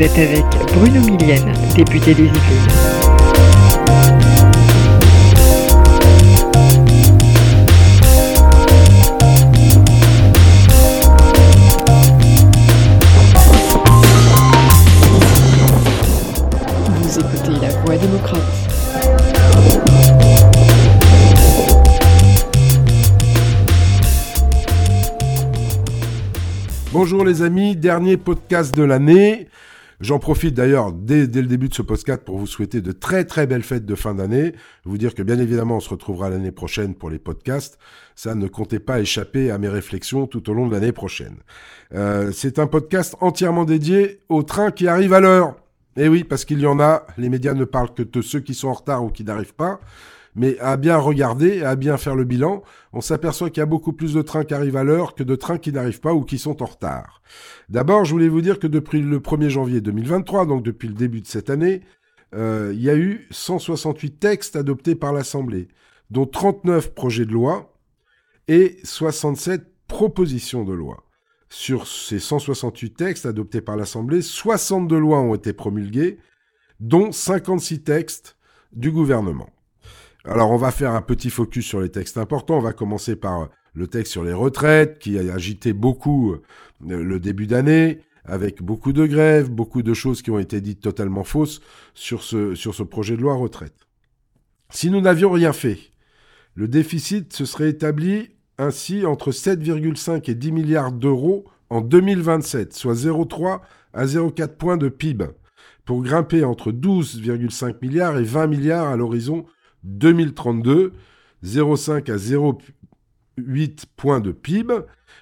Vous êtes avec Bruno Millienne, député des Yvelines. Vous écoutez La Voix démocrate. Bonjour les amis, dernier podcast de l'année. J'en profite d'ailleurs dès, le début de ce podcast pour vous souhaiter de très très belles fêtes de fin d'année. Vous dire que bien évidemment on se retrouvera l'année prochaine pour les podcasts. Ça ne comptez pas échapper à mes réflexions tout au long de l'année prochaine. Euh, C'est un podcast entièrement dédié aux trains qui arrivent à l'heure. Et oui, parce qu'il y en a, les médias ne parlent que de ceux qui sont en retard ou qui n'arrivent pas. Mais à bien regarder, à bien faire le bilan, on s'aperçoit qu'il y a beaucoup plus de trains qui arrivent à l'heure que de trains qui n'arrivent pas ou qui sont en retard. D'abord, je voulais vous dire que depuis le 1er janvier 2023, donc depuis le début de cette année, euh, il y a eu 168 textes adoptés par l'Assemblée, dont 39 projets de loi et 67 propositions de loi. Sur ces 168 textes adoptés par l'Assemblée, 62 lois ont été promulguées, dont 56 textes du gouvernement. Alors on va faire un petit focus sur les textes importants. On va commencer par le texte sur les retraites qui a agité beaucoup euh, le début d'année avec beaucoup de grèves, beaucoup de choses qui ont été dites totalement fausses sur ce, sur ce projet de loi retraite. Si nous n'avions rien fait, le déficit se serait établi ainsi entre 7,5 et 10 milliards d'euros en 2027, soit 0,3 à 0,4 points de PIB, pour grimper entre 12,5 milliards et 20 milliards à l'horizon 2032, 0,5 à 0,8 points de PIB.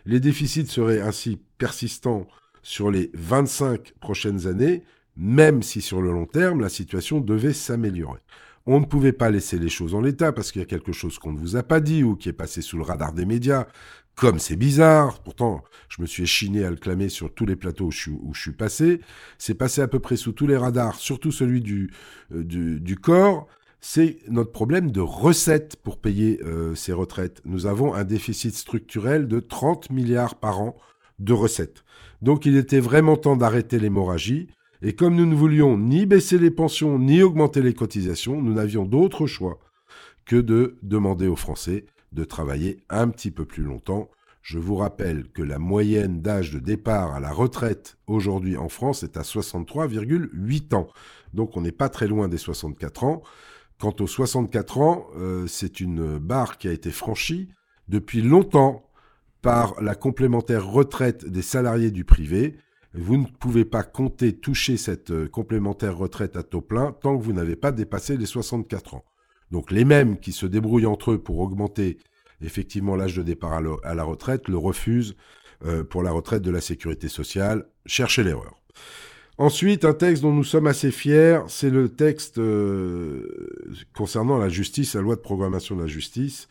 Les déficits seraient ainsi persistants sur les 25 prochaines années, même si sur le long terme, la situation devait s'améliorer. On ne pouvait pas laisser les choses en l'état parce qu'il y a quelque chose qu'on ne vous a pas dit ou qui est passé sous le radar des médias, comme c'est bizarre. Pourtant, je me suis échiné à le clamer sur tous les plateaux où je suis, passé. C'est passé à peu près sous tous les radars, surtout celui du, euh, corps c'est notre problème de recettes pour payer euh, ces retraites. Nous avons un déficit structurel de 30 milliards par an de recettes. Donc il était vraiment temps d'arrêter l'hémorragie. Et comme nous ne voulions ni baisser les pensions ni augmenter les cotisations, nous n'avions d'autre choix que de demander aux Français de travailler un petit peu plus longtemps. Je vous rappelle que la moyenne d'âge de départ à la retraite aujourd'hui en France est à 63,8 ans. Donc on n'est pas très loin des 64 ans. Quant aux 64 ans, euh, c'est une barre qui a été franchie depuis longtemps par la complémentaire retraite des salariés du privé. Vous ne pouvez pas compter toucher cette euh, complémentaire retraite à taux plein tant que vous n'avez pas dépassé les 64 ans. Donc les mêmes qui se débrouillent entre eux pour augmenter effectivement l'âge de départ à, la retraite le refusent euh, pour la retraite de la sécurité sociale. Cherchez l'erreur. Ensuite, un texte dont nous sommes assez fiers, c'est le texte euh, concernant la justice, la loi de programmation de la justice.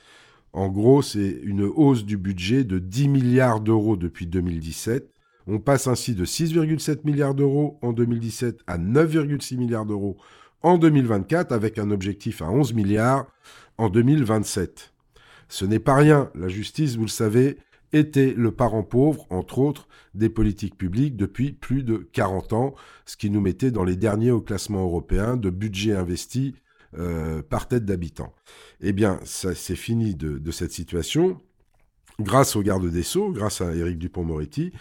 En gros, c'est une hausse du budget de 10 milliards d'euros depuis 2017. On passe ainsi de 6,7 milliards d'euros en 2017 à 9,6 milliards d'euros en 2024, avec un objectif à 11 milliards en 2027. Ce n'est pas rien. La justice, vous le savez, était le parent pauvre, entre autres, des politiques publiques depuis plus de 40 ans, ce qui nous mettait dans les derniers au classement européen de budget investi euh, par tête d'habitant. Eh bien, ça c'est fini de, cette situation. Grâce au garde des Sceaux, grâce à Éric Dupont-Moretti,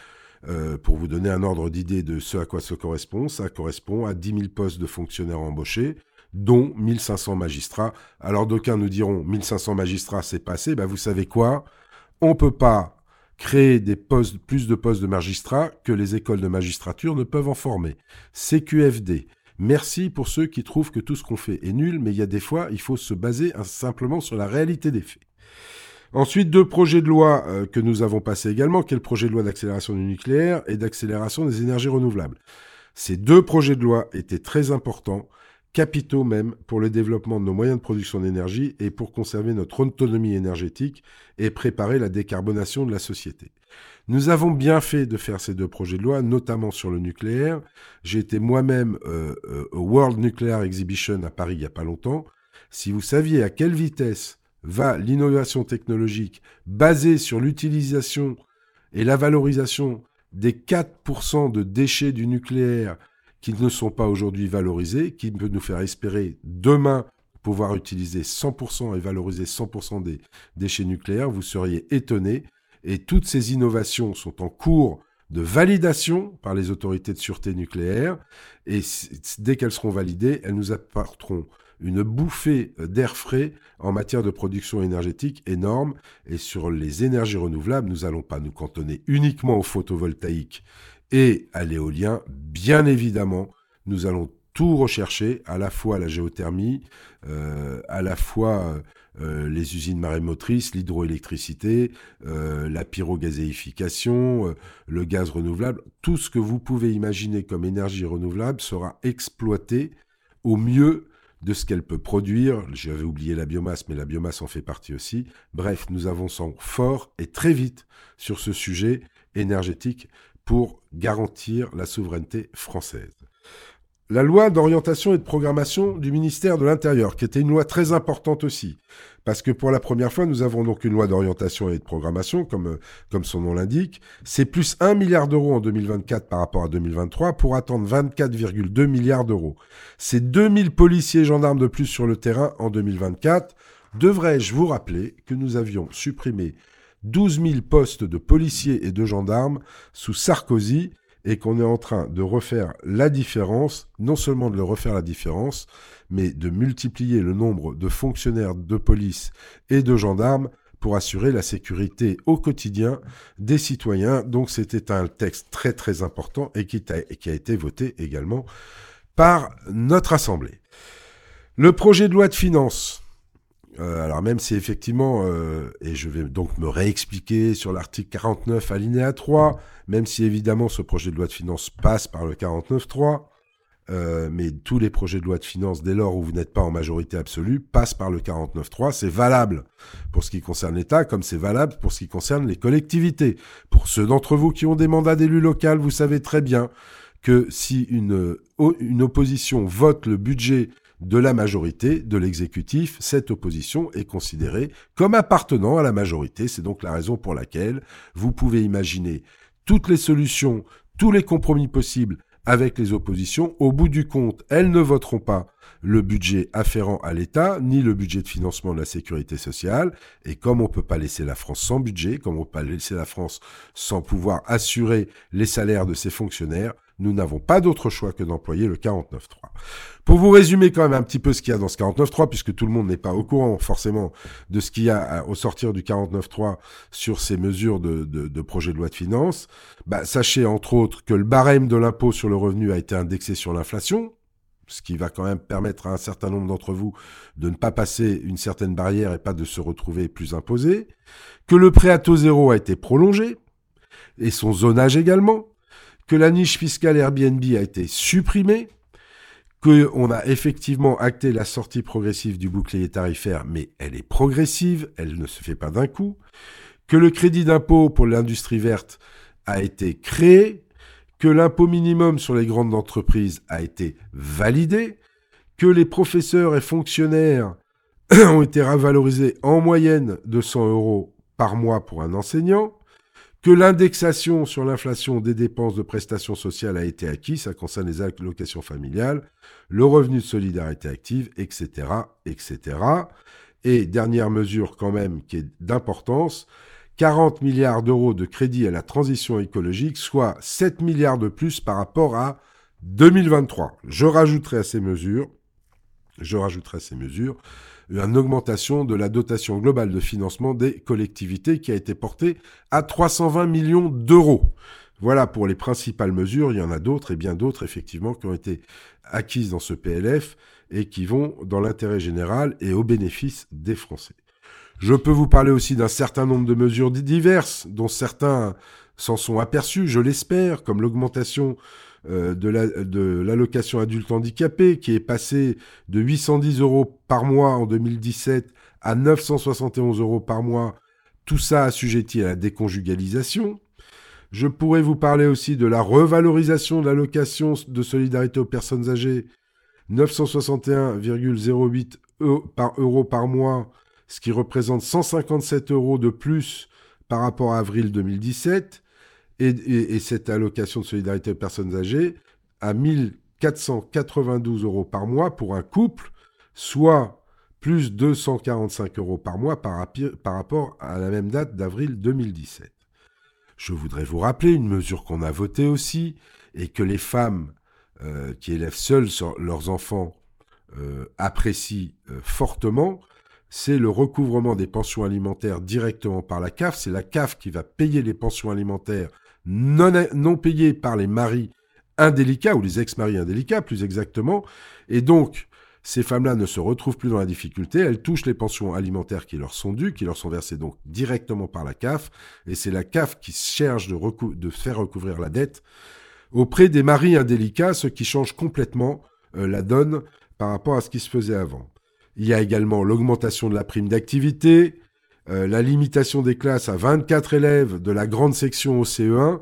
euh, pour vous donner un ordre d'idée de ce à quoi ça correspond, ça correspond à 10 000 postes de fonctionnaires embauchés, dont 1500 magistrats. Alors d'aucuns nous diront 1500 magistrats c'est passé, ben vous savez quoi? On peut pas créer des postes, plus de postes de magistrats que les écoles de magistrature ne peuvent en former. CQFD. Merci pour ceux qui trouvent que tout ce qu'on fait est nul, mais il y a des fois, il faut se baser simplement sur la réalité des faits. Ensuite, deux projets de loi euh, que nous avons passés également, qui est projet de loi d'accélération du nucléaire et d'accélération des énergies renouvelables? Ces deux projets de loi étaient très importants capitaux même pour le développement de nos moyens de production d'énergie et pour conserver notre autonomie énergétique et préparer la décarbonation de la société. Nous avons bien fait de faire ces deux projets de loi, notamment sur le nucléaire. J'ai été moi-même euh, euh, au World Nuclear Exhibition à Paris il n'y a pas longtemps. Si vous saviez à quelle vitesse va l'innovation technologique basée sur l'utilisation et la valorisation des 4% de déchets du nucléaire qui ne sont pas aujourd'hui valorisés, qui peut nous faire espérer demain pouvoir utiliser 100% et valoriser 100% des déchets nucléaires, vous seriez étonné. Et toutes ces innovations sont en cours de validation par les autorités de sûreté nucléaire. Et dès qu'elles seront validées, elles nous apporteront une bouffée d'air frais en matière de production énergétique énorme. Et sur les énergies renouvelables, nous n'allons pas nous cantonner uniquement au photovoltaïque et à l'éolien. Bien évidemment, nous allons tout rechercher, à la fois la géothermie, euh, à la fois euh, les usines marémotrices, l'hydroélectricité, euh, la pyrogazéification, le gaz renouvelable. Tout ce que vous pouvez imaginer comme énergie renouvelable sera exploité au mieux de ce qu'elle peut produire. J'avais oublié la biomasse, mais la biomasse en fait partie aussi. Bref, nous avançons fort et très vite sur ce sujet énergétique pour garantir la souveraineté française la loi d'orientation et de programmation du ministère de l'Intérieur, qui était une loi très importante aussi, parce que pour la première fois, nous avons donc une loi d'orientation et de programmation, comme, comme son nom l'indique. C'est plus 1 milliard d'euros en 2024 par rapport à 2023 pour attendre 24,2 milliards d'euros. C'est 2000 policiers gendarmes de plus sur le terrain en 2024. Devrais-je vous rappeler que nous avions supprimé 12 000 postes de policiers et de gendarmes sous Sarkozy et qu'on est en train de refaire la différence, non seulement de le refaire la différence, mais de multiplier le nombre de fonctionnaires de police et de gendarmes pour assurer la sécurité au quotidien des citoyens. Donc c'était un texte très très important et qui, a, été voté également par notre Assemblée. Le projet de loi de finances. Euh, alors même si effectivement, euh, et je vais donc me réexpliquer sur l'article 49 alinéa 3, même si évidemment ce projet de loi de finances passe par le 49.3, euh, mais tous les projets de loi de finances, dès lors où vous n'êtes pas en majorité absolue, passent par le 49.3. C'est valable pour ce qui concerne l'État, comme c'est valable pour ce qui concerne les collectivités. Pour ceux d'entre vous qui ont des mandats d'élus locaux, vous savez très bien que si une, une opposition vote le budget de la majorité, de l'exécutif, cette opposition est considérée comme appartenant à la majorité. C'est donc la raison pour laquelle vous pouvez imaginer toutes les solutions, tous les compromis possibles avec les oppositions. Au bout du compte, elles ne voteront pas le budget afférent à l'État, ni le budget de financement de la sécurité sociale. Et comme on ne peut pas laisser la France sans budget, comme on ne peut pas laisser la France sans pouvoir assurer les salaires de ses fonctionnaires, nous n'avons pas d'autre choix que d'employer le 49.3. Pour vous résumer quand même un petit peu ce qu'il y a dans ce 49.3, puisque tout le monde n'est pas au courant forcément de ce qu'il y a au sortir du 49.3 sur ces mesures de, projet de loi de finances, bah, sachez entre autres que le barème de l'impôt sur le revenu a été indexé sur l'inflation, ce qui va quand même permettre à un certain nombre d'entre vous de ne pas passer une certaine barrière et pas de se retrouver plus imposé, que le prêt à taux zéro a été prolongé, et son zonage également, que la niche fiscale Airbnb a été supprimée, qu'on a effectivement acté la sortie progressive du bouclier tarifaire, mais elle est progressive, elle ne se fait pas d'un coup, que le crédit d'impôt pour l'industrie verte a été créé, que l'impôt minimum sur les grandes entreprises a été validé, que les professeurs et fonctionnaires ont été revalorisés en moyenne de 100 euros par mois pour un enseignant, que l'indexation sur l'inflation des dépenses de prestations sociales a été acquise, ça concerne les allocations familiales, le revenu de solidarité active, etc., etc. Et dernière mesure quand même qui est d'importance, 40 milliards d'euros de crédit à la transition écologique, soit 7 milliards de plus par rapport à 2023. Je rajouterai à ces mesures, je rajouterai à ces mesures, une augmentation de la dotation globale de financement des collectivités qui a été portée à 320 millions d'euros. Voilà pour les principales mesures. Il y en a d'autres et bien d'autres, effectivement, qui ont été acquises dans ce PLF et qui vont dans l'intérêt général et au bénéfice des Français. Je peux vous parler aussi d'un certain nombre de mesures diverses, dont certains s'en sont aperçus, je l'espère, comme l'augmentation euh, de l'allocation adulte handicapé qui est passé de 810 euros par mois en 2017 à 971 euros par mois, tout ça assujetti à la déconjugalisation. Je pourrais vous parler aussi de la revalorisation de l'allocation de solidarité aux personnes âgées, 961,08 euros par mois, ce qui représente 157 euros de plus par rapport à avril 2017 et, cette allocation de solidarité aux personnes âgées à 1000 492 euros par mois pour un couple, soit plus 245 euros par mois par, par rapport à la même date d'avril 2017. Je voudrais vous rappeler une mesure qu'on a votée aussi et que les femmes euh, qui élèvent seules leurs enfants euh, apprécient euh, fortement, c'est le recouvrement des pensions alimentaires directement par la CAF. C'est la CAF qui va payer les pensions alimentaires non, payées par les maris indélicats ou les ex-maris indélicats plus exactement. Et donc, ces femmes-là ne se retrouvent plus dans la difficulté, elles touchent les pensions alimentaires qui leur sont dues, qui leur sont versées donc directement par la CAF, et c'est la CAF qui cherche de, de, faire recouvrir la dette auprès des maris indélicats, ce qui change complètement euh, la donne par rapport à ce qui se faisait avant. Il y a également l'augmentation de la prime d'activité, euh, la limitation des classes à 24 élèves de la grande section au CE1,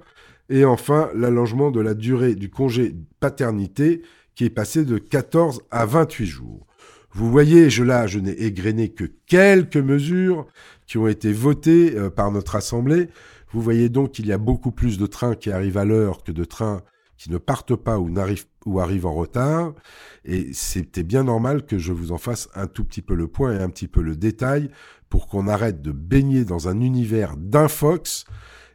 et enfin l'allongement de la durée du congé paternité qui est passé de 14 à 28 jours. Vous voyez, je là, je n'ai égrené que quelques mesures qui ont été votées euh, par notre Assemblée. Vous voyez donc qu'il y a beaucoup plus de trains qui arrivent à l'heure que de trains qui ne partent pas ou, n'arrivent, ou arrivent en retard. Et c'était bien normal que je vous en fasse un tout petit peu le point et un petit peu le détail pour qu'on arrête de baigner dans un univers d'infox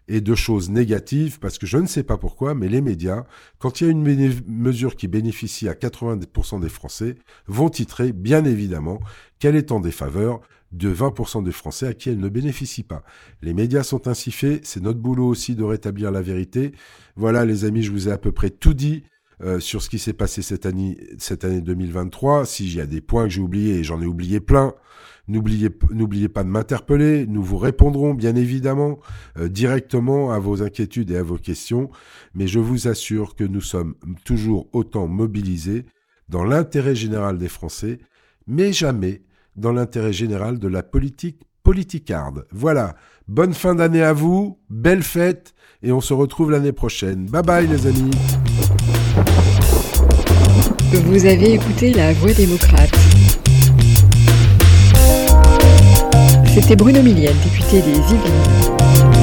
et de choses négatives, parce que je ne sais pas pourquoi, mais les médias, quand il y a une mesure qui bénéficie à 80% des Français, vont titrer, bien évidemment, qu'elle est en défaveur de 20% des Français à qui elle ne bénéficie pas. Les médias sont ainsi faits, c'est notre boulot aussi de rétablir la vérité. Voilà les amis, je vous ai à peu près tout dit. Euh, sur ce qui s'est passé cette année, cette année 2023. S'il y a des points que j'ai oubliés, et j'en ai oublié plein, N'oubliez, pas de m'interpeller. Nous vous répondrons bien évidemment euh, directement à vos inquiétudes et à vos questions. Mais je vous assure que nous sommes toujours autant mobilisés dans l'intérêt général des Français, mais jamais dans l'intérêt général de la politique politicarde. Voilà. Bonne fin d'année à vous. Belle fête. Et on se retrouve l'année prochaine. Bye bye les amis. Vous avez écouté La Voix démocrate. C'était Bruno Millienne, député des Yvelines.